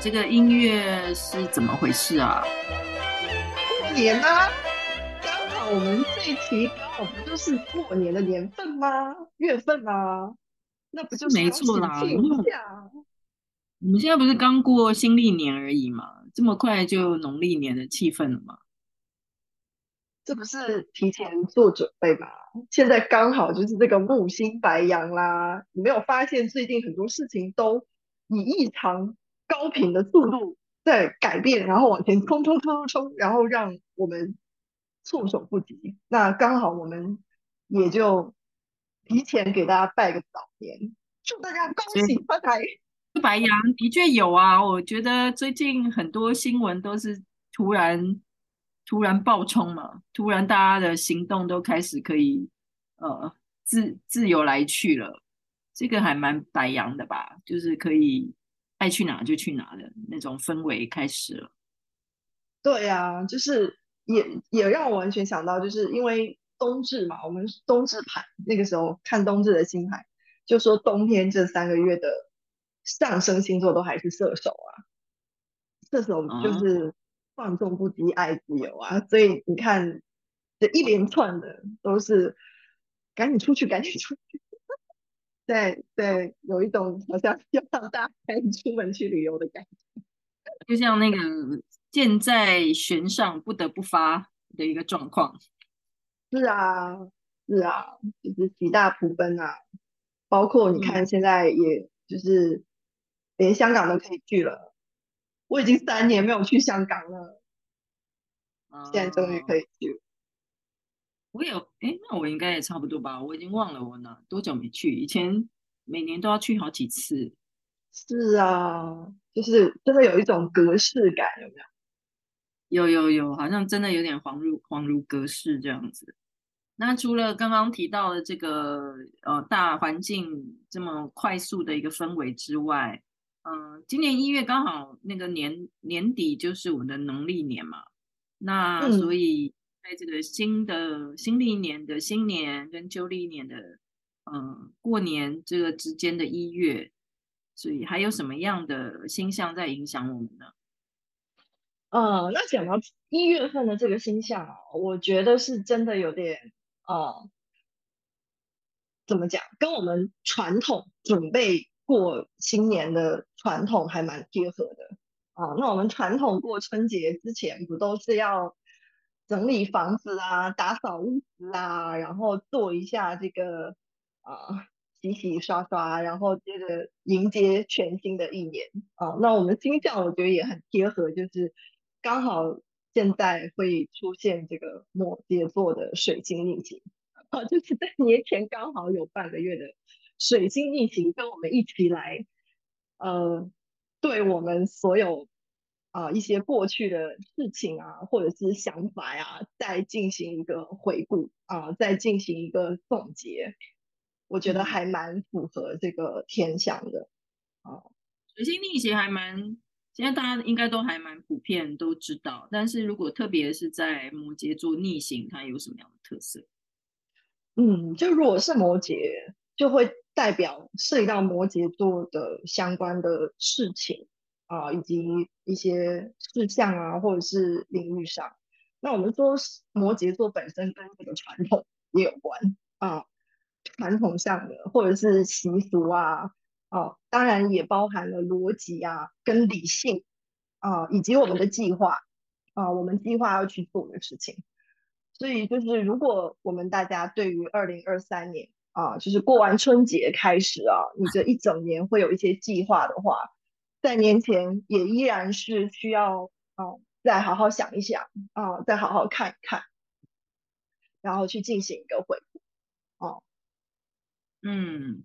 这个音乐是怎么回事啊？过年啊，刚好我们这一期刚好不就是过年的年份吗？月份啊，那不就没错啦。我们现在不是刚过新历年而已嘛，这么快就农历年的气氛了吗？这不是提前做准备吗？现在刚好就是这个木星白羊啦。你没有发现最近很多事情都以异常高频的速度在改变，然后往前冲冲冲冲冲，然后让我们措手不及。那刚好我们也就提前给大家拜个早年，祝大家恭喜发财。白羊的确有啊，我觉得最近很多新闻都是突然。突然爆冲嘛，突然大家的行动都开始可以呃自自由来去了，这个还蛮白羊的吧，就是可以爱去哪就去哪的那种氛围开始了。对呀、啊，就是也也让我完全想到，就是因为冬至嘛，我们冬至盘那个时候看冬至的星盘，就说冬天这三个月的上升星座都还是射手啊，射手就是。嗯放纵不羁，爱自由啊！所以你看，这一连串的都是赶紧出去，赶紧出去。对对，有一种好像要让大家出门去旅游的感觉，就像那个箭在弦上不得不发的一个状况。是啊，是啊，就是喜大普奔啊！包括你看，现在也就是连香港都可以去了。我已经三年没有去香港了，现在终于可以去。Uh, 我有，哎，那我应该也差不多吧。我已经忘了我呢多久没去，以前每年都要去好几次。是啊，就是真的有一种格式感，有没有？有有有，好像真的有点恍如恍如隔世这样子。那除了刚刚提到的这个呃大环境这么快速的一个氛围之外，嗯，今年一月刚好那个年年底就是我们的农历年嘛，那所以在这个新的新历年的新年跟旧历年的嗯过年这个之间的一月，所以还有什么样的星象在影响我们呢？呃，那讲到一月份的这个星象，我觉得是真的有点呃，怎么讲，跟我们传统准备。过新年的传统还蛮贴合的啊。那我们传统过春节之前，不都是要整理房子啊，打扫屋子啊，然后做一下这个啊洗洗刷刷，然后接着迎接全新的一年啊。那我们星象我觉得也很贴合，就是刚好现在会出现这个摩羯座的水星逆行啊，就是在年前刚好有半个月的。水星逆行，跟我们一起来，呃，对我们所有啊、呃、一些过去的事情啊，或者是想法呀、啊，再进行一个回顾啊、呃，再进行一个总结，我觉得还蛮符合这个天象的啊。呃、水星逆行还蛮，现在大家应该都还蛮普遍都知道，但是如果特别是在摩羯座逆行，它有什么样的特色？嗯，就如果是摩羯，就会。代表涉及到摩羯座的相关的事情啊，以及一些事项啊，或者是领域上。那我们说摩羯座本身跟这个传统也有关啊，传统上的或者是习俗啊，啊，当然也包含了逻辑啊，跟理性啊，以及我们的计划啊，我们计划要去做的事情。所以就是如果我们大家对于二零二三年，啊，就是过完春节开始啊，你这一整年会有一些计划的话，在年前也依然是需要啊，再好好想一想啊，再好好看一看，然后去进行一个回顾。哦、啊，嗯，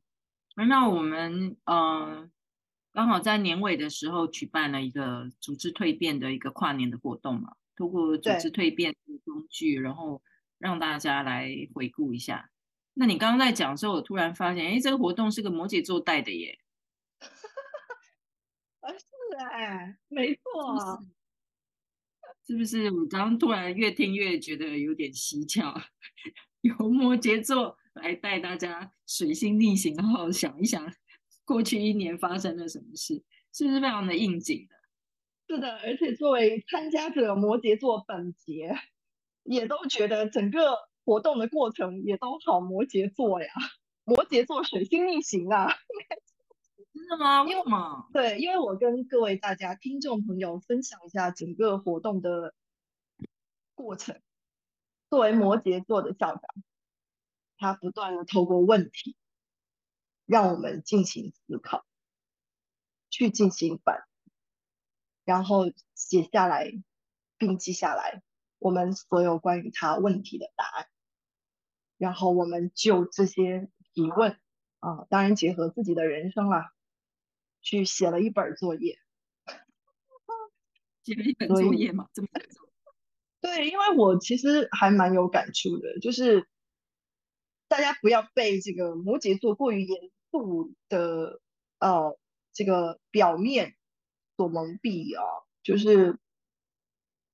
那我们呃刚好在年尾的时候举办了一个组织蜕变的一个跨年的活动嘛，通过组织蜕变的工具，然后让大家来回顾一下。那你刚刚在讲的时候，我突然发现，哎，这个活动是个摩羯座带的耶。啊，是哎，没错，是不是？我刚刚突然越听越觉得有点蹊跷，由摩羯座来带大家水星逆行，然后想一想过去一年发生了什么事，是不是非常的应景的？是的，而且作为参加者，摩羯座本节也都觉得整个活动的过程也都好摩羯座呀，摩羯座水星逆行啊。真的吗？为什么？对，因为我跟各位大家听众朋友分享一下整个活动的过程。作为摩羯座的校长，他不断的透过问题，让我们进行思考，去进行反。然后写下来，并记下来我们所有关于他问题的答案。然后我们就这些提问啊，当然结合自己的人生啦，去写了一本作业。写了一本作业嘛？这么对，因为我其实还蛮有感触的，就是大家不要被这个摩羯座过于严肃的呃这个表面。所蒙蔽啊，就是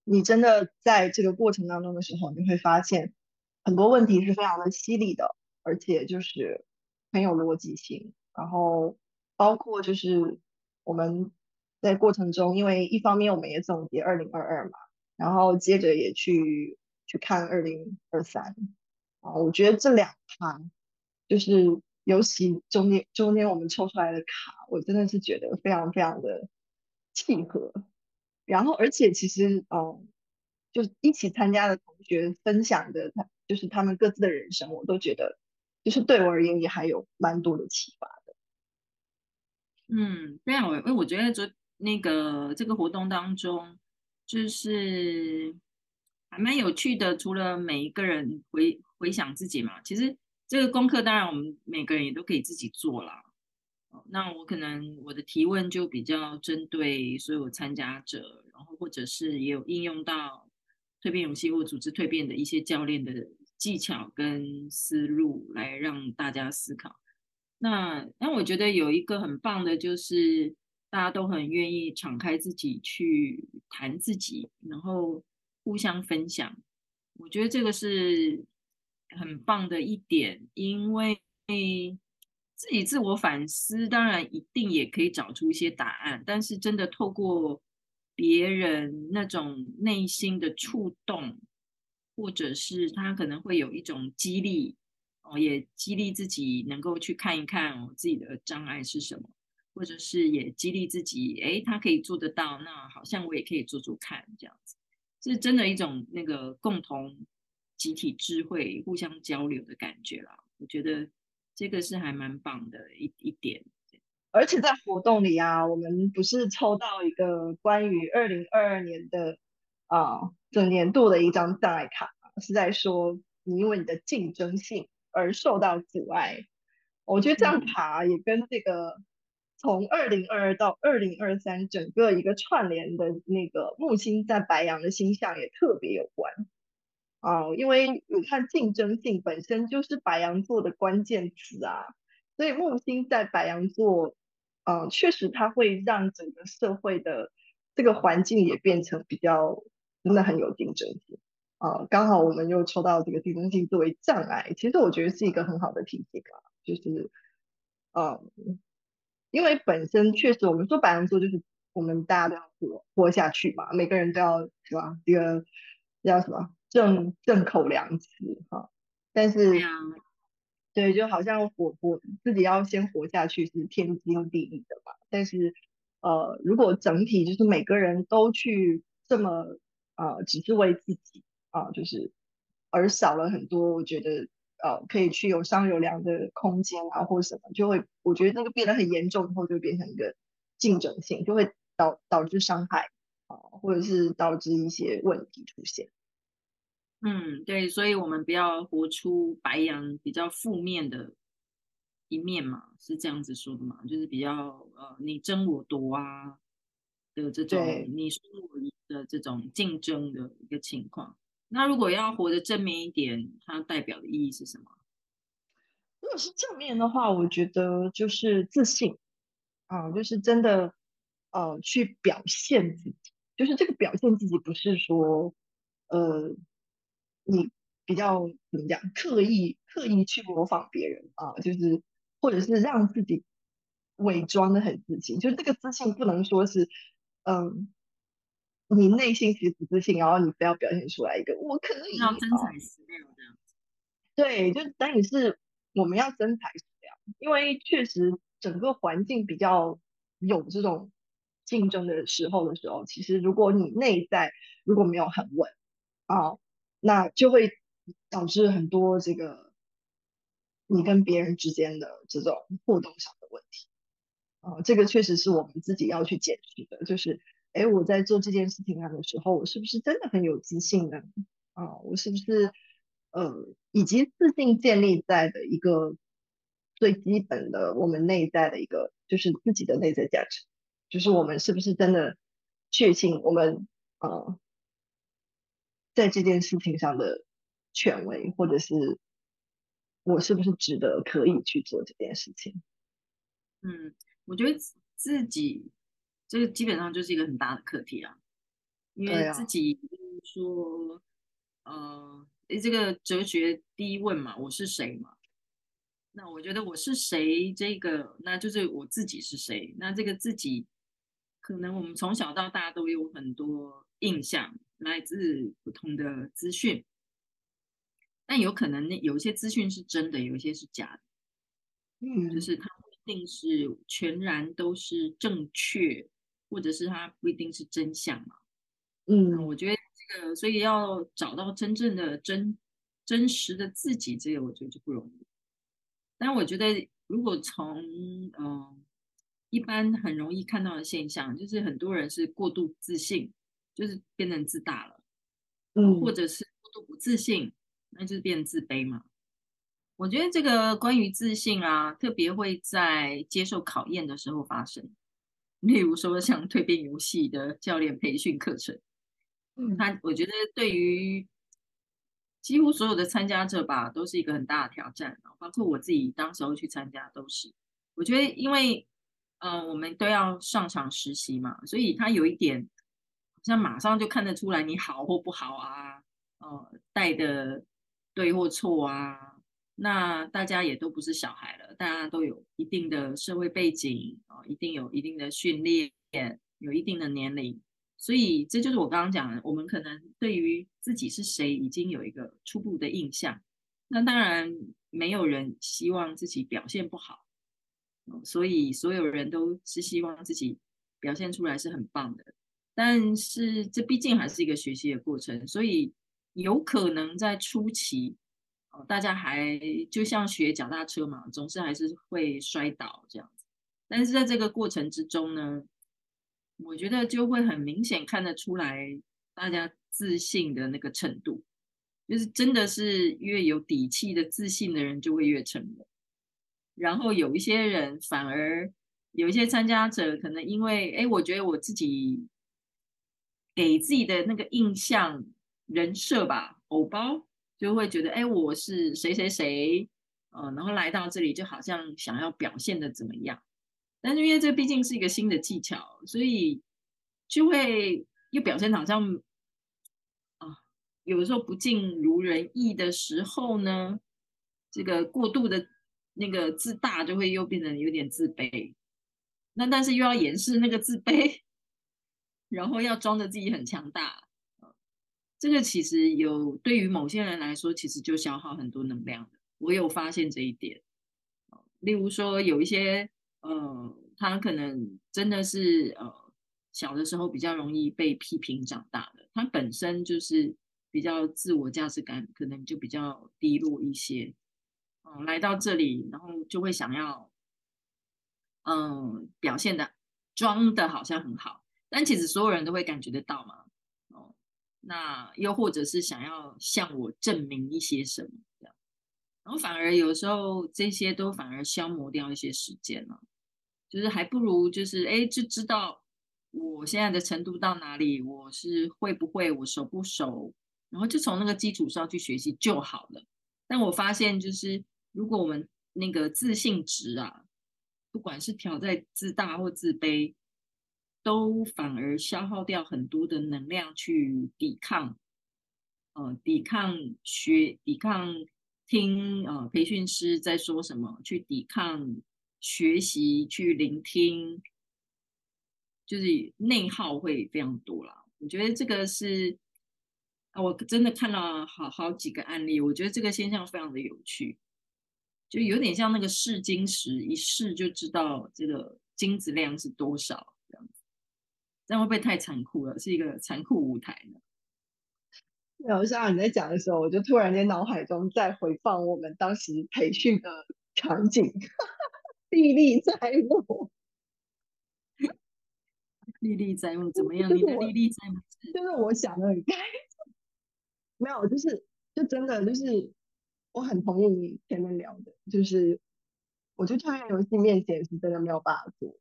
你真的在这个过程当中的时候，你会发现很多问题是非常的犀利的，而且就是很有逻辑性。然后包括就是我们在过程中，因为一方面我们也总结二零二二嘛，然后接着也去去看二零二三啊，我觉得这两趴就是尤其中间中间我们抽出来的卡，我真的是觉得非常非常的。契合，然后而且其实，嗯，就一起参加的同学分享的，他就是他们各自的人生，我都觉得，就是对我而言也还有蛮多的启发。嗯，对啊，我我觉得昨那个这个活动当中，就是还蛮有趣的。除了每一个人回回想自己嘛，其实这个功课当然我们每个人也都可以自己做啦。那我可能我的提问就比较针对所有参加者，然后或者是也有应用到蜕变勇气或组织蜕变的一些教练的技巧跟思路来让大家思考。那那我觉得有一个很棒的就是大家都很愿意敞开自己去谈自己，然后互相分享。我觉得这个是很棒的一点，因为。自己自我反思，当然一定也可以找出一些答案，但是真的透过别人那种内心的触动，或者是他可能会有一种激励，哦，也激励自己能够去看一看我自己的障碍是什么，或者是也激励自己，诶，他可以做得到，那好像我也可以做做看，这样子，是真的一种那个共同集体智慧、互相交流的感觉啦，我觉得。这个是还蛮棒的一一点，而且在活动里啊，我们不是抽到一个关于二零二二年的啊整年度的一张障碍卡，是在说你因为你的竞争性而受到阻碍。我觉得这样爬也跟这个从二零二二到二零二三整个一个串联的那个木星在白羊的星象也特别有关。啊、哦，因为你看竞争性本身就是白羊座的关键词啊，所以木星在白羊座，嗯、呃，确实它会让整个社会的这个环境也变成比较真的很有竞争性啊、呃。刚好我们又抽到这个竞争性作为障碍，其实我觉得是一个很好的提醒啊，就是，嗯、呃，因为本身确实我们说白羊座就是我们大家都要活活下去嘛，每个人都要是吧？这个叫什么？正正口粮食哈，但是，对，就好像活活自己要先活下去是天经地义的嘛。但是，呃，如果整体就是每个人都去这么呃，只是为自己啊、呃，就是而少了很多，我觉得呃，可以去有商有量的空间啊，或者什么，就会我觉得那个变得很严重以后，就变成一个竞争性，就会导导致伤害啊、呃，或者是导致一些问题出现。嗯，对，所以我们不要活出白羊比较负面的一面嘛，是这样子说的嘛？就是比较呃，你争我夺啊的这种，你输我赢的这种竞争的一个情况。那如果要活得正面一点，它代表的意义是什么？如果是正面的话，我觉得就是自信啊，就是真的呃，去表现自己，就是这个表现自己不是说呃。你比较怎么讲？刻意刻意去模仿别人啊，就是或者是让自己伪装的很自信，就是这个自信不能说是嗯你内心其实不自信，然后你非要表现出来一个我可以，要真材实料这样子。对，就等于是我们要真材实料，因为确实整个环境比较有这种竞争的时候的时候，其实如果你内在如果没有很稳啊，那就会导致很多这个你跟别人之间的这种互动上的问题。啊，这个确实是我们自己要去检视的，就是。哎，我在做这件事情上的时候，我是不是真的很有自信呢？啊，我是不是呃，以及自信建立在的一个最基本的我们内在的一个，就是自己的内在价值，就是我们是不是真的确信我们呃，在这件事情上的权威，或者是我是不是值得可以去做这件事情？嗯，我觉得自己。这个基本上就是一个很大的课题啊，因为自己说，啊、呃，这个哲学第一问嘛，我是谁嘛？那我觉得我是谁，这个那就是我自己是谁。那这个自己，可能我们从小到大都有很多印象，来自不同的资讯，但有可能那有一些资讯是真的，有一些是假的，嗯，就是它不一定是全然都是正确。或者是它不一定是真相嘛，嗯，我觉得这个，所以要找到真正的真真实的自己，这个我觉得就不容易。但我觉得，如果从嗯、呃、一般很容易看到的现象，就是很多人是过度自信，就是变成自大了，嗯，或者是过度不自信，那就是变自卑嘛。我觉得这个关于自信啊，特别会在接受考验的时候发生。例如说，像蜕变游戏的教练培训课程，嗯，他我觉得对于几乎所有的参加者吧，都是一个很大的挑战，包括我自己当时候去参加都是。我觉得，因为呃，我们都要上场实习嘛，所以他有一点，好像马上就看得出来你好或不好啊，呃，带的对或错啊。那大家也都不是小孩了，大家都有一定的社会背景啊，一定有一定的训练，有一定的年龄，所以这就是我刚刚讲的，我们可能对于自己是谁已经有一个初步的印象。那当然，没有人希望自己表现不好，所以所有人都是希望自己表现出来是很棒的。但是这毕竟还是一个学习的过程，所以有可能在初期。大家还就像学脚踏车嘛，总是还是会摔倒这样。但是在这个过程之中呢，我觉得就会很明显看得出来，大家自信的那个程度，就是真的是越有底气的自信的人就会越沉稳。然后有一些人反而有一些参加者可能因为，哎，我觉得我自己给自己的那个印象人设吧，偶包。就会觉得，哎，我是谁谁谁，呃，然后来到这里就好像想要表现的怎么样，但是因为这毕竟是一个新的技巧，所以就会又表现好像啊，有的时候不尽如人意的时候呢，这个过度的那个自大就会又变得有点自卑，那但是又要掩饰那个自卑，然后要装着自己很强大。这个其实有对于某些人来说，其实就消耗很多能量的。我有发现这一点。例如说，有一些呃，他可能真的是呃，小的时候比较容易被批评长大的，他本身就是比较自我价值感可能就比较低落一些。嗯、来到这里，然后就会想要嗯、表现的装的好像很好，但其实所有人都会感觉得到嘛。哦那又或者是想要向我证明一些什么这样，然后反而有时候这些都反而消磨掉一些时间了，就是还不如就是哎，就知道我现在的程度到哪里，我是会不会，我熟不熟，然后就从那个基础上去学习就好了。但我发现就是如果我们那个自信值啊，不管是调在自大或自卑。都反而消耗掉很多的能量去抵抗，呃，抵抗学，抵抗听，呃，培训师在说什么，去抵抗学习，去聆听，就是内耗会非常多啦。我觉得这个是，我真的看了好好几个案例，我觉得这个现象非常的有趣，就有点像那个试金石，一试就知道这个金子量是多少这样子，这样会不会太残酷了？是一个残酷舞台呢？然后像你在讲的时候，我就突然间脑海中在回放我们当时培训的场景，历历在目。历历在目怎么样？你的历历在目就是我想的很开，没有，就是就真的就是我很同意你前面聊的，就是我觉得创业游戏面前是真的没有办法做，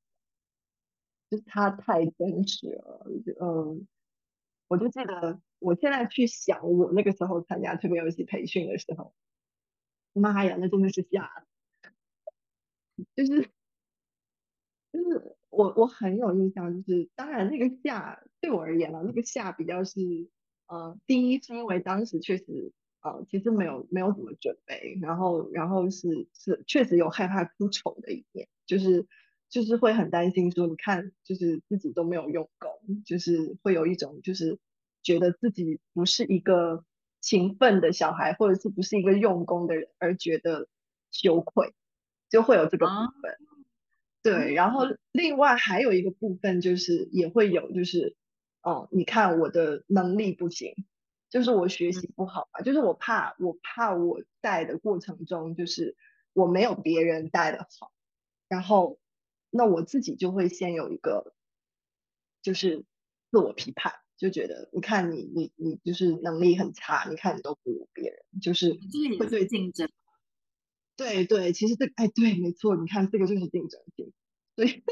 就是它太真实了。嗯，我就记得我现在去想我那个时候参加蜕变游戏培训的时候，妈呀，那真的是吓，就是就是。我我很有印象，就是当然那个夏对我而言呢，那个夏比较是呃，第一是因为当时确实呃，其实没有没有怎么准备，然后然后是是确实有害怕出丑的一面，就是就是会很担心说，你看就是自己都没有用功，就是会有一种就是觉得自己不是一个勤奋的小孩，或者是不是一个用功的人而觉得羞愧，就会有这个部分。啊对，然后另外还有一个部分就是也会有，就是哦，你看我的能力不行，就是我学习不好嘛，就是我怕我怕我带的过程中，就是我没有别人带的好，然后那我自己就会先有一个就是自我批判，就觉得你看你你你就是能力很差，你看你都不如别人，就是会对竞争。对对，其实这哎对，没错，你看这个就是竞争性。所以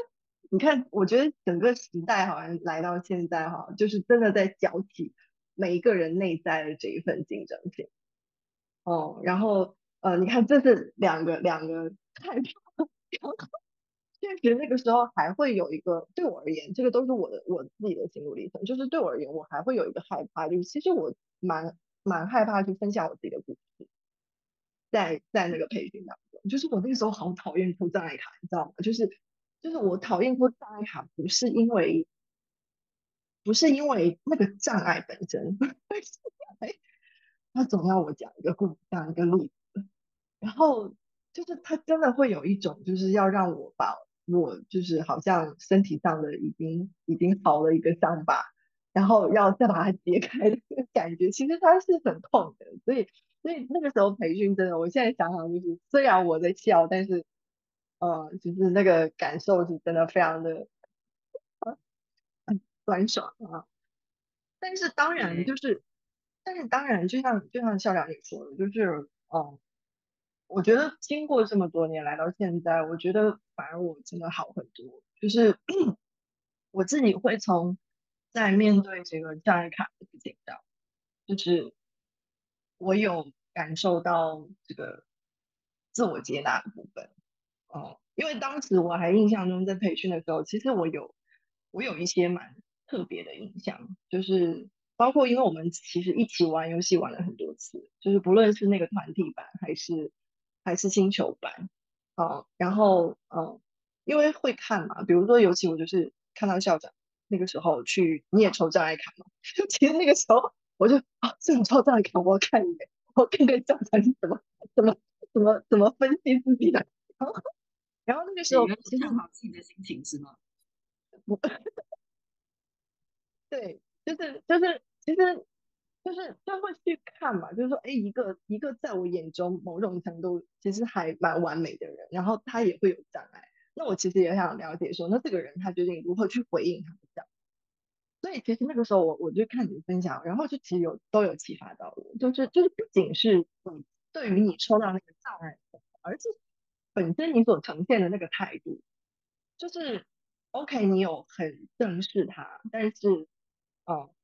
你看，我觉得整个时代好像来到现在哈，就是真的在搅起每一个人内在的这一份竞争性。哦，然后呃，你看这是两个两个害怕，确实那个时候还会有一个对我而言，这个都是我的我自己的心路历程，就是对我而言，我还会有一个害怕，就是其实我蛮蛮害怕去分享我自己的故事。在在那个培训当中，就是我那个时候好讨厌抽障碍卡，你知道吗？就是就是我讨厌抽障碍卡，不是因为不是因为那个障碍本身，他总要我讲一个故，讲一个例子，然后就是他真的会有一种就是要让我把我就是好像身体上的已经已经好了一个伤疤，然后要再把它揭开的那个感觉，其实它是很痛的，所以。所以那个时候培训真的，我现在想想就是，虽然我在笑，但是，呃，就是那个感受是真的非常的，呃，很酸爽啊。但是当然就是，嗯、但是当然就像就像校长也说的，就是，嗯、呃，我觉得经过这么多年来到现在，我觉得反而我真的好很多。就是 我自己会从在面对这个障碍卡的紧张，就是。我有感受到这个自我接纳的部分，哦，因为当时我还印象中在培训的时候，其实我有我有一些蛮特别的印象，就是包括因为我们其实一起玩游戏玩了很多次，就是不论是那个团体版还是还是星球版，哦，然后嗯，因为会看嘛，比如说尤其我就是看到校长那个时候去，你也抽障碍卡嘛，其实那个时候。我就啊，这种抽障碍卡，我要看一眼，我看看教材是怎么怎么怎么怎么分析自己的。然后，然后那个时候其实好自己的心情是吗？我，对，就是就是其实就是就会去看嘛，就是说，哎，一个一个在我眼中某种程度其实还蛮完美的人，然后他也会有障碍，那我其实也想了解说，那这个人他究竟如何去回应他的障碍？所以其实那个时候我我就看你的分享，然后就其实有都有启发到我，就是就是不仅是你对于你抽到那个障碍，而且本身你所呈现的那个态度，就是 OK，你有很正视它，但是哦、嗯，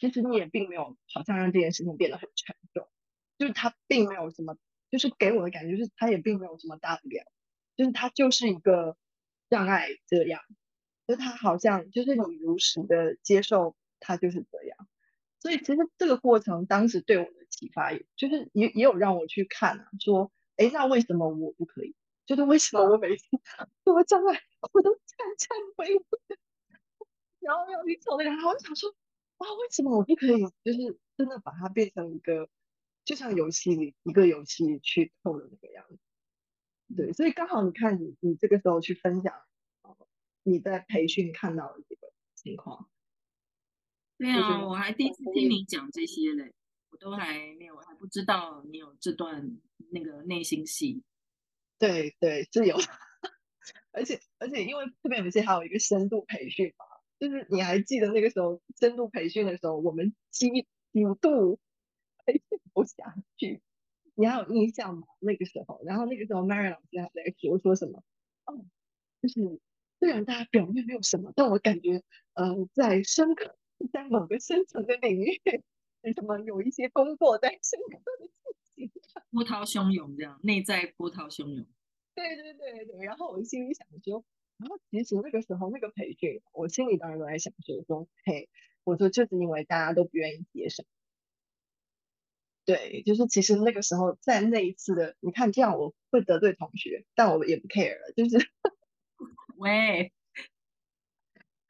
其实你也并没有好像让这件事情变得很沉重，就是它并没有什么，就是给我的感觉就是它也并没有什么大不了，就是它就是一个障碍这样。就他好像就是你如实的接受他就是这样，所以其实这个过程当时对我的启发，也就是也也有让我去看啊，说，哎，那为什么我不可以？就是为什么我每次什么障碍我都颤颤巍巍，然后要去走那个，然后我想说，啊，为什么我不可以就是真的把它变成一个，就像游戏里一个游戏去透的那个样子？对，所以刚好你看你你这个时候去分享，你在培训看到的这个情况。对啊，我还第一次听你讲这些嘞，我都还没有，还不知道你有这段那个内心戏。对对，是有，而且而且因为这边有些还有一个深度培训嘛，就是你还记得那个时候深度培训的时候，我们几几度培训不下去，你还有印象吗？那个时候，然后那个时候 Mary 老师还在说说什么？哦，就是虽然大家表面没有什么，但我感觉呃，在深刻。在某个深层的领域，什么有一些工作在深刻的进行，波涛汹涌这样，内在波涛汹涌。对对对对，然后我心里想说，然后其实那个时候那个培训，我心里当然都在想说说，嘿，我说就是因为大家都不愿意接受。对，就是其实那个时候在那一次的，你看这样我会得罪同学，但我也不 care 了，就是，喂，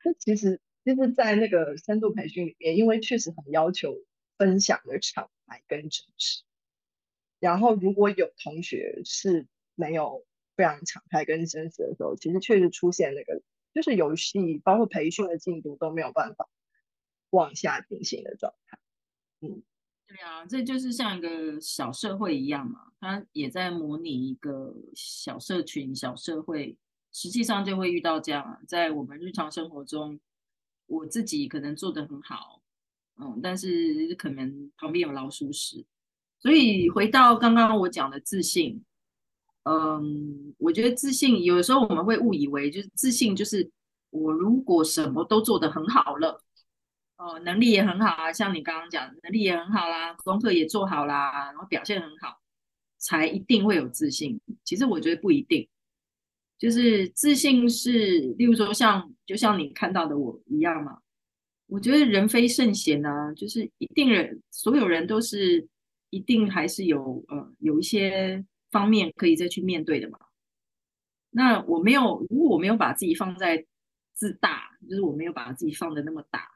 那其实。就是在那个深度培训里面，因为确实很要求分享的敞开跟真实。然后如果有同学是没有非常敞开跟真实的时候，其实确实出现那个就是游戏包括培训的进度都没有办法往下进行的状态。嗯，对啊，这就是像一个小社会一样嘛，它也在模拟一个小社群、小社会，实际上就会遇到这样，在我们日常生活中。我自己可能做的很好，嗯，但是可能旁边有老鼠屎，所以回到刚刚我讲的自信，嗯，我觉得自信有时候我们会误以为就是自信就是我如果什么都做得很好了，哦，能力也很好啊，像你刚刚讲能力也很好啦，功课也做好啦，然后表现很好，才一定会有自信。其实我觉得不一定。就是自信是，例如说像，就像你看到的我一样嘛。我觉得人非圣贤啊，就是一定人，所有人都是一定还是有呃有一些方面可以再去面对的嘛。那我没有，如果我没有把自己放在自大，就是我没有把自己放的那么大，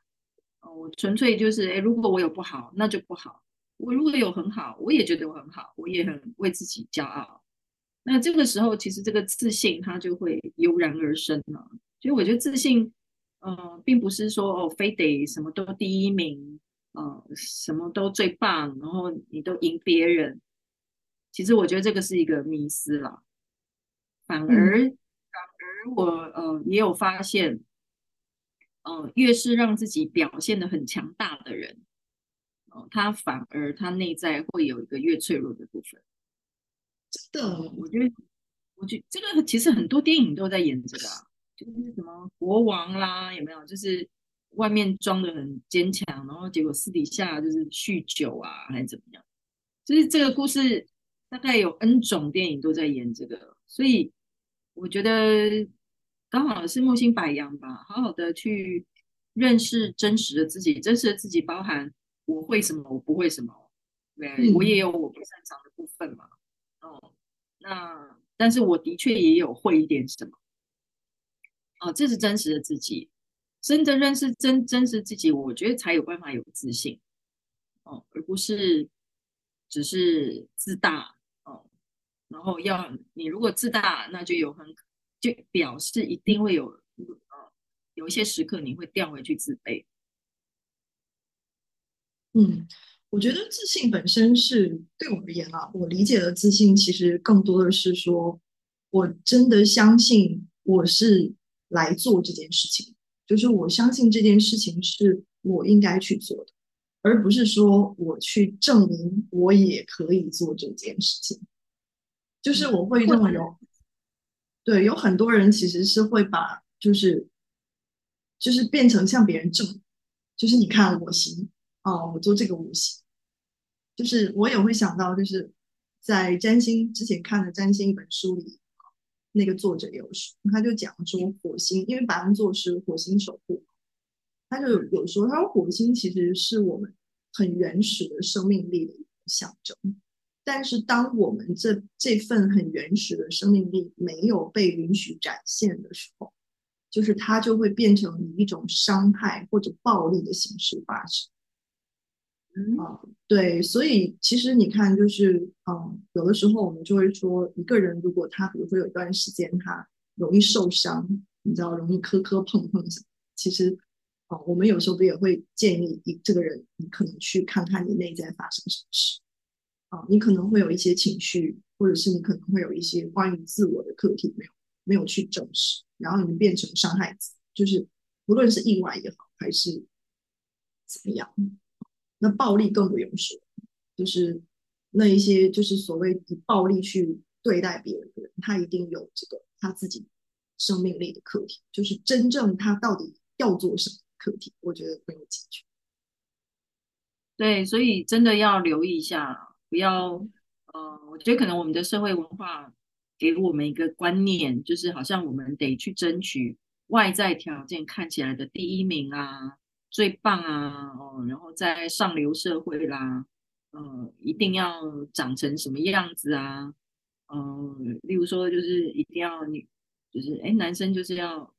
呃，我纯粹就是，诶，如果我有不好，那就不好；我如果有很好，我也觉得我很好，我也很为自己骄傲。那这个时候，其实这个自信它就会油然而生了。所以我觉得自信，嗯、呃，并不是说哦，非得什么都第一名，呃，什么都最棒，然后你都赢别人。其实我觉得这个是一个迷思了。反而，嗯、反而我呃也有发现，呃，越是让自己表现的很强大的人，哦、呃，他反而他内在会有一个越脆弱的部分。真的，我觉得，我觉得这个其实很多电影都在演这个啊，就是什么国王啦，有没有？就是外面装的很坚强，然后结果私底下就是酗酒啊，还是怎么样？就是这个故事大概有 N 种电影都在演这个，所以我觉得刚好是木星白羊吧，好好的去认识真实的自己，真实的自己包含我会什么，我不会什么，对，我也有我不擅长的部分嘛。哦，那但是我的确也有会一点什么，哦，这是真实的自己，真的认识真真实自己，我觉得才有办法有自信，哦，而不是只是自大，哦，然后要你如果自大，那就有很就表示一定会有，呃，有一些时刻你会掉回去自卑，嗯。我觉得自信本身是对我而言啊，我理解的自信其实更多的是说，我真的相信我是来做这件事情，就是我相信这件事情是我应该去做的，而不是说我去证明我也可以做这件事情。就是我会认为有，对，有很多人其实是会把就是就是变成向别人证，就是你看我行。哦，我做这个我行，就是我也会想到，就是在占星之前看的占星一本书里，那个作者也有说，他就讲说火星，因为白羊座是火星守护，他就有说，他说火星其实是我们很原始的生命力的一个象征，但是当我们这这份很原始的生命力没有被允许展现的时候，就是它就会变成以一种伤害或者暴力的形式发生。嗯，啊，对，所以其实你看，就是嗯，有的时候我们就会说，一个人如果他比如说有一段时间他容易受伤，你知道，容易磕磕碰碰其实啊，我们有时候不也会建议一这个人，你可能去看看你内在发生什么事。啊，你可能会有一些情绪，或者是你可能会有一些关于自我的课题没有没有去正视，然后你变成伤害自己，就是不论是意外也好，还是怎么样。那暴力更不用说，就是那一些就是所谓以暴力去对待别人的人，他一定有这个他自己生命力的课题，就是真正他到底要做什么课题，我觉得没有解决。对，所以真的要留意一下，不要呃，我觉得可能我们的社会文化给我们一个观念，就是好像我们得去争取外在条件看起来的第一名啊。最棒啊，哦，然后在上流社会啦，呃，一定要长成什么样子啊？呃，例如说，就是一定要女，就是哎，男生就是要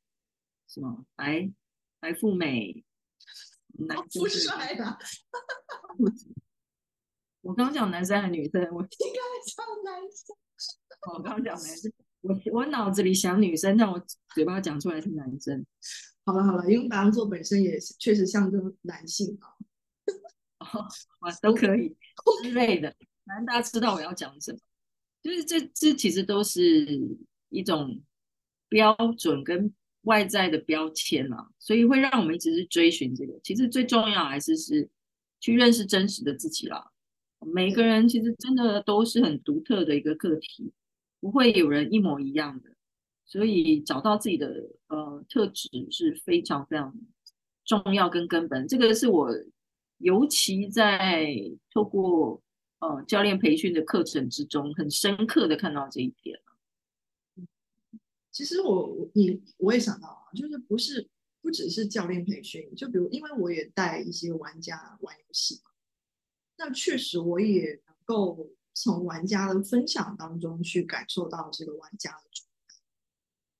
什么白白富美，男生是帅的。我刚讲男生还是女生？我应该讲男生。我刚讲男生，我我脑子里想女生，但我嘴巴讲出来是男生。好了好了，因为白羊座本身也确实象征男性啊，哦，啊 都可以之类的，反正大家知道我要讲什么，就是这这其实都是一种标准跟外在的标签啊，所以会让我们一直是追寻这个。其实最重要还是是去认识真实的自己啦。每个人其实真的都是很独特的一个个体，不会有人一模一样的。所以找到自己的呃特质是非常非常重要跟根本，这个是我尤其在透过呃教练培训的课程之中，很深刻的看到这一点。其实我你我也想到啊，就是不是不只是教练培训，就比如因为我也带一些玩家玩游戏嘛，那确实我也能够从玩家的分享当中去感受到这个玩家的。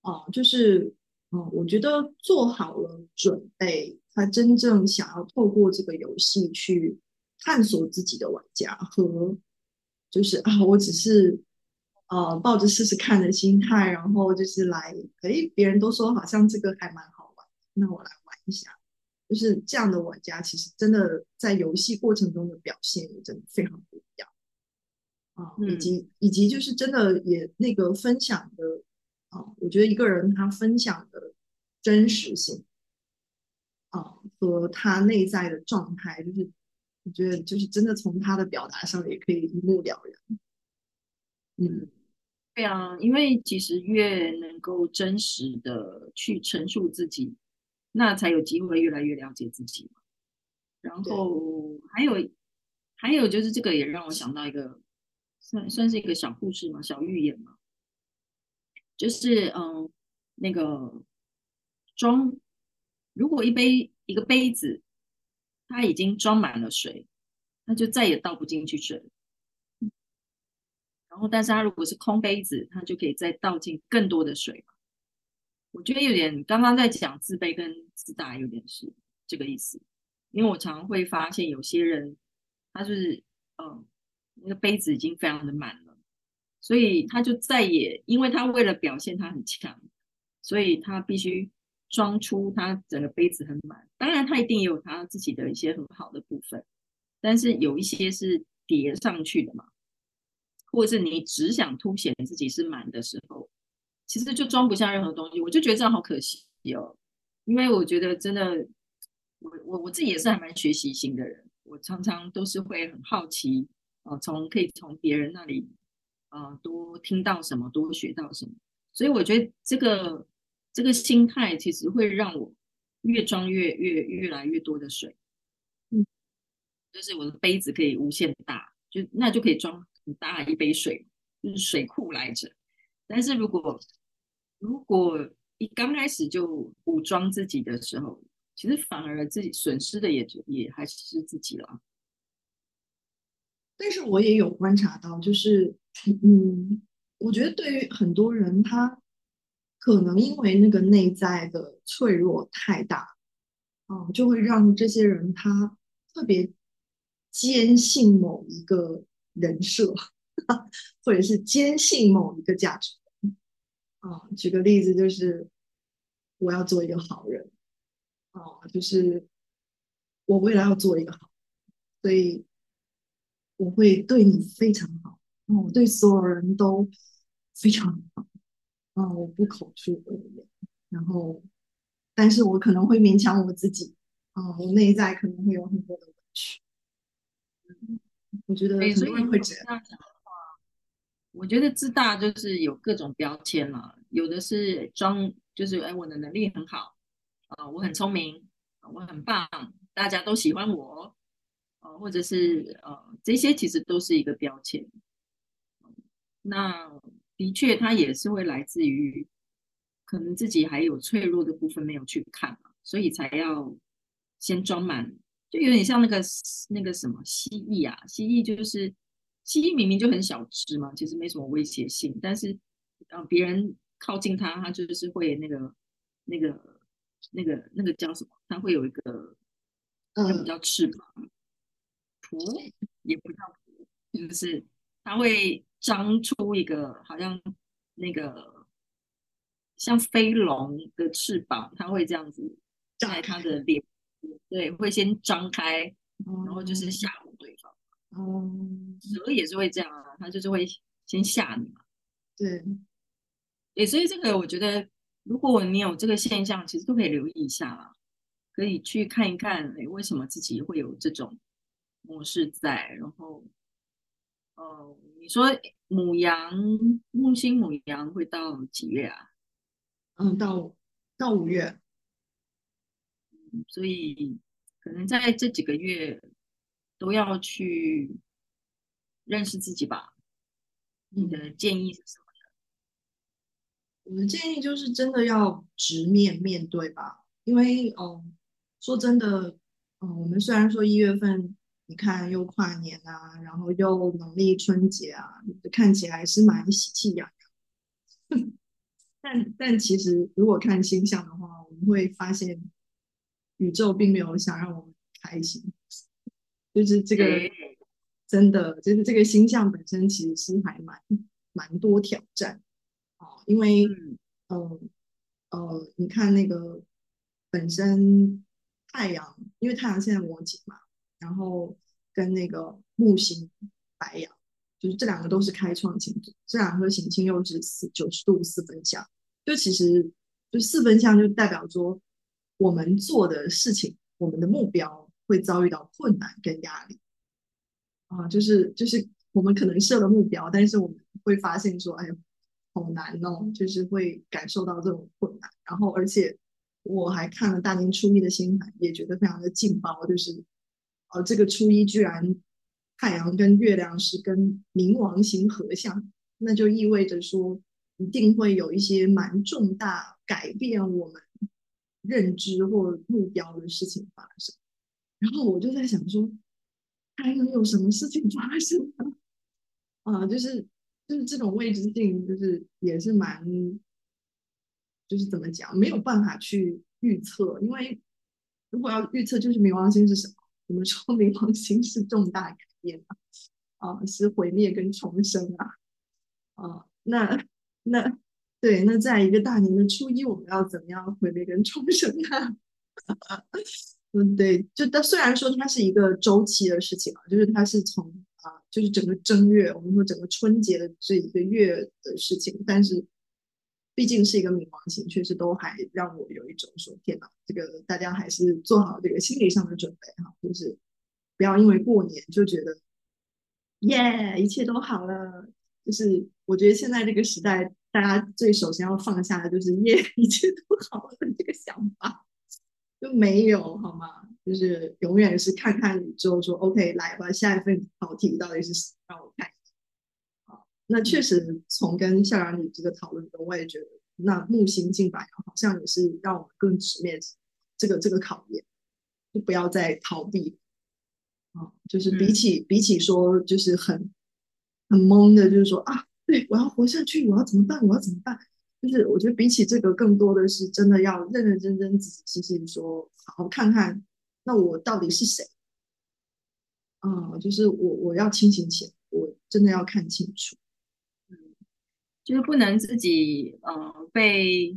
哦，就是，嗯，我觉得做好了准备，他真正想要透过这个游戏去探索自己的玩家，和就是啊，我只是呃抱着试试看的心态，然后就是来，哎，别人都说好像这个还蛮好玩，那我来玩一下。就是这样的玩家，其实真的在游戏过程中的表现也真的非常不一样啊，以及、嗯、以及就是真的也那个分享的。啊，我觉得一个人他分享的真实性，啊，和他内在的状态，就是我觉得就是真的从他的表达上也可以一目了然。嗯，对啊，因为其实越能够真实的去陈述自己，那才有机会越来越了解自己嘛。然后还有还有就是这个也让我想到一个算算是一个小故事嘛，小寓言嘛。就是嗯，那个装，如果一杯一个杯子，它已经装满了水，那就再也倒不进去水。然后，但是它如果是空杯子，它就可以再倒进更多的水。我觉得有点刚刚在讲自卑跟自大，有点是这个意思。因为我常会发现有些人，他就是嗯，那个杯子已经非常的满了。所以他就再也，因为他为了表现他很强，所以他必须装出他整个杯子很满。当然，他一定也有他自己的一些很好的部分，但是有一些是叠上去的嘛，或者是你只想凸显自己是满的时候，其实就装不下任何东西。我就觉得这样好可惜哦，因为我觉得真的，我我我自己也是还蛮学习型的人，我常常都是会很好奇，呃，从可以从别人那里。呃，多听到什么，多学到什么，所以我觉得这个这个心态其实会让我越装越越越来越多的水，嗯，就是我的杯子可以无限大，就那就可以装很大一杯水，就是水库来着。但是如果如果一刚开始就武装自己的时候，其实反而自己损失的也也还是自己了。但是我也有观察到，就是。嗯，我觉得对于很多人，他可能因为那个内在的脆弱太大，啊、嗯，就会让这些人他特别坚信某一个人设，或者是坚信某一个价值。啊、嗯，举个例子，就是我要做一个好人，啊、嗯，就是我未来要做一个好，所以我会对你非常好，嗯，我对所有人都非常好。啊、哦，我不口出恶言，然后，但是我可能会勉强我自己，啊、哦，我内在可能会有很多的委屈。嗯，我觉得很多人会这样。我觉得自大就是有各种标签了，有的是装，就是哎，我的能力很好，啊、我很聪明，我很棒，大家都喜欢我，啊、或者是呃，这些其实都是一个标签。那。的确，它也是会来自于可能自己还有脆弱的部分没有去看嘛，所以才要先装满，就有点像那个那个什么蜥蜴啊，蜥蜴就是蜥蜴明明就很小只嘛，其实没什么威胁性，但是呃别人靠近它，它就是会那个那个那个那个叫什么？它会有一个那个叫翅膀，蹼也不叫蹼，就是它会。张出一个好像那个像飞龙的翅膀，它会这样子在它的脸，对，会先张开，然后就是吓唬对方。哦、嗯，蛇也是会这样啊，它就是会先吓你嘛。对，对，所以这个我觉得，如果你有这个现象，其实都可以留意一下啦，可以去看一看，哎，为什么自己会有这种模式在，然后。哦，你说母羊木星母羊会到几月啊？嗯，到到五月。所以可能在这几个月都要去认识自己吧。你的建议是什么呢？我的建议就是真的要直面面对吧，因为哦，说真的，嗯，我们虽然说一月份。你看，又跨年啊，然后又农历春节啊，看起来是蛮喜气洋洋。但但其实，如果看星象的话，我们会发现宇宙并没有想让我们开心。就是这个真的，就是这个星象本身其实是还蛮蛮多挑战哦。因为，呃呃，你看那个本身太阳，因为太阳现在摩羯嘛。然后跟那个木星白羊，就是这两个都是开创星座，这两颗行星又是四九十度四分相，就其实就四分相就代表说我们做的事情，我们的目标会遭遇到困难跟压力啊，就是就是我们可能设了目标，但是我们会发现说，哎，好难哦，就是会感受到这种困难。然后而且我还看了大年初一的星盘，也觉得非常的劲爆，就是。哦，这个初一居然太阳跟月亮是跟冥王星合相，那就意味着说一定会有一些蛮重大改变我们认知或目标的事情发生。然后我就在想说，还能有什么事情发生呢？啊，就是就是这种未知性，就是也是蛮，就是怎么讲，没有办法去预测，因为如果要预测，就是冥王星是什么？我们说冥王星是重大改变啊，啊，是毁灭跟重生啊，啊，那那对，那在一个大年的初一，我们要怎么样毁灭跟重生呢？嗯，对，就但虽然说它是一个周期的事情啊，就是它是从啊，就是整个正月，我们说整个春节的这一个月的事情，但是。毕竟是一个冥王星，确实都还让我有一种说天哪，这个大家还是做好这个心理上的准备哈，就是不要因为过年就觉得耶一切都好了。就是我觉得现在这个时代，大家最首先要放下的就是 耶一切都好了这个想法，就没有好吗？就是永远是看看宇宙说 OK 来吧，下一份考题到底是什么？让我看。好那确实，从跟校长你这个讨论中，我也觉得，那木星进白羊好像也是让我们更直面这个这个考验，就不要再逃避啊！就是比起、嗯、比起说，就是很很懵的，就是说啊，对，我要活下去，我要怎么办？我要怎么办？就是我觉得比起这个，更多的是真的要认认真真、仔仔细细说，好好看看，那我到底是谁？啊、嗯，就是我我要清醒起来，我真的要看清楚。嗯，就是不能自己呃被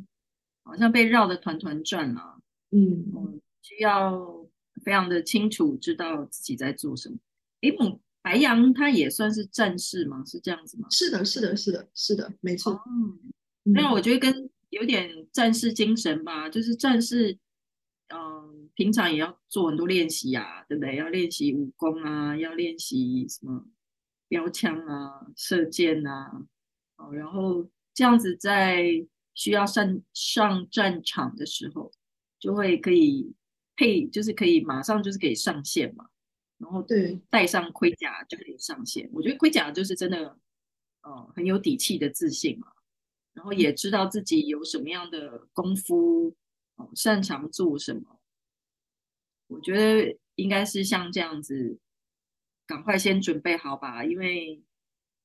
好像被绕得团团转了、啊。嗯嗯，需要非常的清楚知道自己在做什么。诶，白羊他也算是战士吗？是这样子吗？是的，是的，是的，是的，没错。嗯。那我觉得跟有点战士精神吧，就是战士，嗯，平常也要做很多练习啊，对不对？要练习武功啊，要练习什么标枪啊、射箭啊，哦，然后这样子在需要上上战场的时候，就会可以配，就是可以马上就是可以上线嘛，然后对，带上盔甲就可以上线。我觉得盔甲就是真的，哦，很有底气的自信嘛。然后也知道自己有什么样的功夫，哦，擅长做什么。我觉得应该是像这样子，赶快先准备好吧，因为，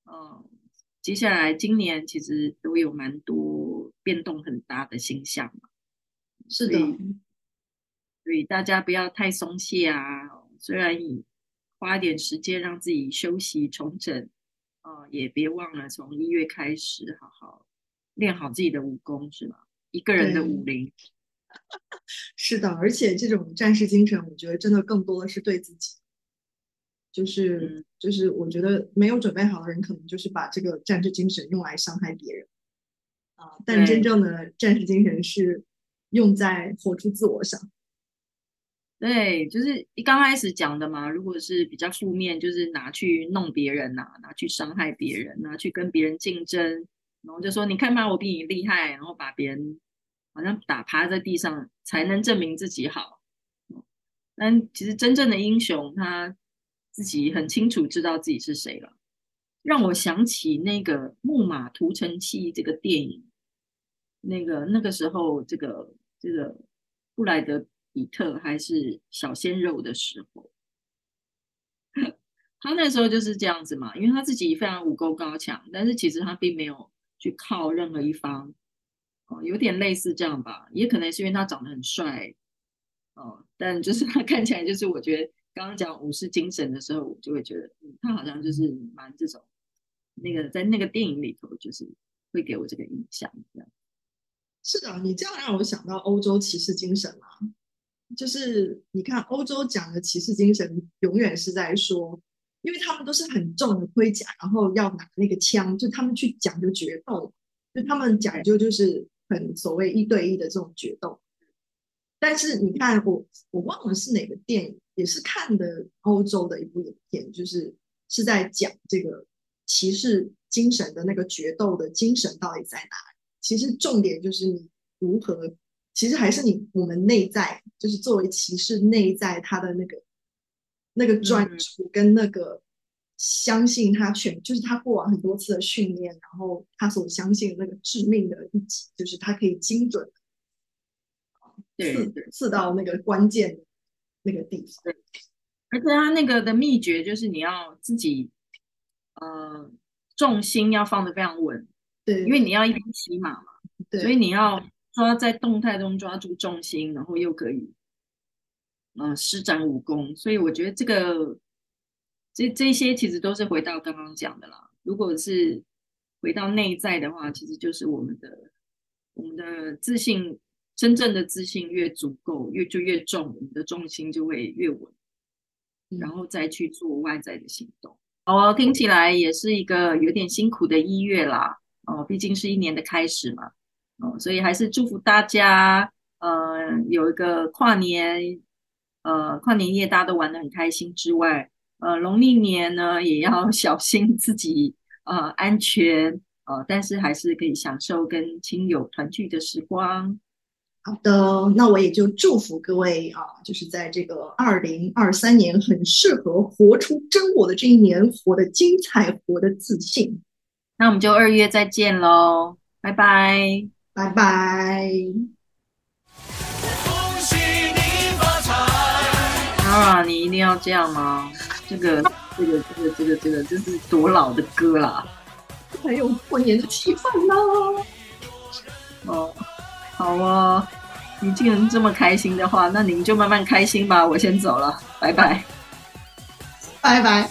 嗯，接下来今年其实都有蛮多变动很大的星象嘛。是的，所以大家不要太松懈啊。虽然你花一点时间让自己休息重整，啊，也别忘了从一月开始好好。练好自己的武功是吗？一个人的武林，是的，而且这种战士精神，我觉得真的更多的是对自己，就是、嗯、就是，我觉得没有准备好的人，可能就是把这个战士精神用来伤害别人啊。但真正的战士精神是用在活出自我上。对，就是一刚开始讲的嘛。如果是比较负面，就是拿去弄别人呐、啊，拿去伤害别人，拿去跟别人竞争。然后就说：“你看吧，我比你厉害。”然后把别人好像打趴在地上，才能证明自己好。但其实真正的英雄，他自己很清楚知道自己是谁了。让我想起那个《木马屠城记》这个电影，那个那个时候，这个这个布莱德彼特还是小鲜肉的时候。他那时候就是这样子嘛，因为他自己非常武功高强，但是其实他并没有。去靠任何一方，哦，有点类似这样吧，也可能是因为他长得很帅，哦，但就是他看起来就是，我觉得刚刚讲武士精神的时候，我就会觉得，嗯，他好像就是蛮这种，那个在那个电影里头，就是会给我这个印象，这样。是的，你这样让我想到欧洲骑士精神啊，就是你看欧洲讲的骑士精神，永远是在说。因为他们都是很重的盔甲，然后要拿那个枪，就他们去讲究决斗，就他们讲究就是很所谓一对一的这种决斗。但是你看我，我忘了是哪个电影，也是看的欧洲的一部影片，就是是在讲这个骑士精神的那个决斗的精神到底在哪里。其实重点就是你如何，其实还是你我们内在，就是作为骑士内在他的那个。那个专注跟那个相信他全，嗯、就是他过往很多次的训练，然后他所相信的那个致命的一击，就是他可以精准刺刺到那个关键那个地方。而且他那个的秘诀就是你要自己，呃，重心要放的非常稳，对，因为你要一边骑马嘛，对，所以你要抓在动态中抓住重心，然后又可以。嗯，施展武功，所以我觉得这个这这些其实都是回到刚刚讲的啦。如果是回到内在的话，其实就是我们的我们的自信，真正的自信越足够，越就越重，我们的重心就会越稳，然后再去做外在的行动。哦，听起来也是一个有点辛苦的一月啦。哦，毕竟是一年的开始嘛。哦，所以还是祝福大家，呃，有一个跨年。呃，跨年夜大家都玩得很开心之外，呃，农历年呢也要 小心自己呃安全呃，但是还是可以享受跟亲友团聚的时光。好的，那我也就祝福各位啊，就是在这个二零二三年很适合活出真我的这一年，活得精彩，活得自信。那我们就二月再见喽，拜拜，拜拜。啊！你一定要这样吗？这个、这个、这个、这个、这个，这是多老的歌啦！还有过年的气氛呢。哦，好哦，你既然这么开心的话，那您就慢慢开心吧。我先走了，拜拜，拜拜。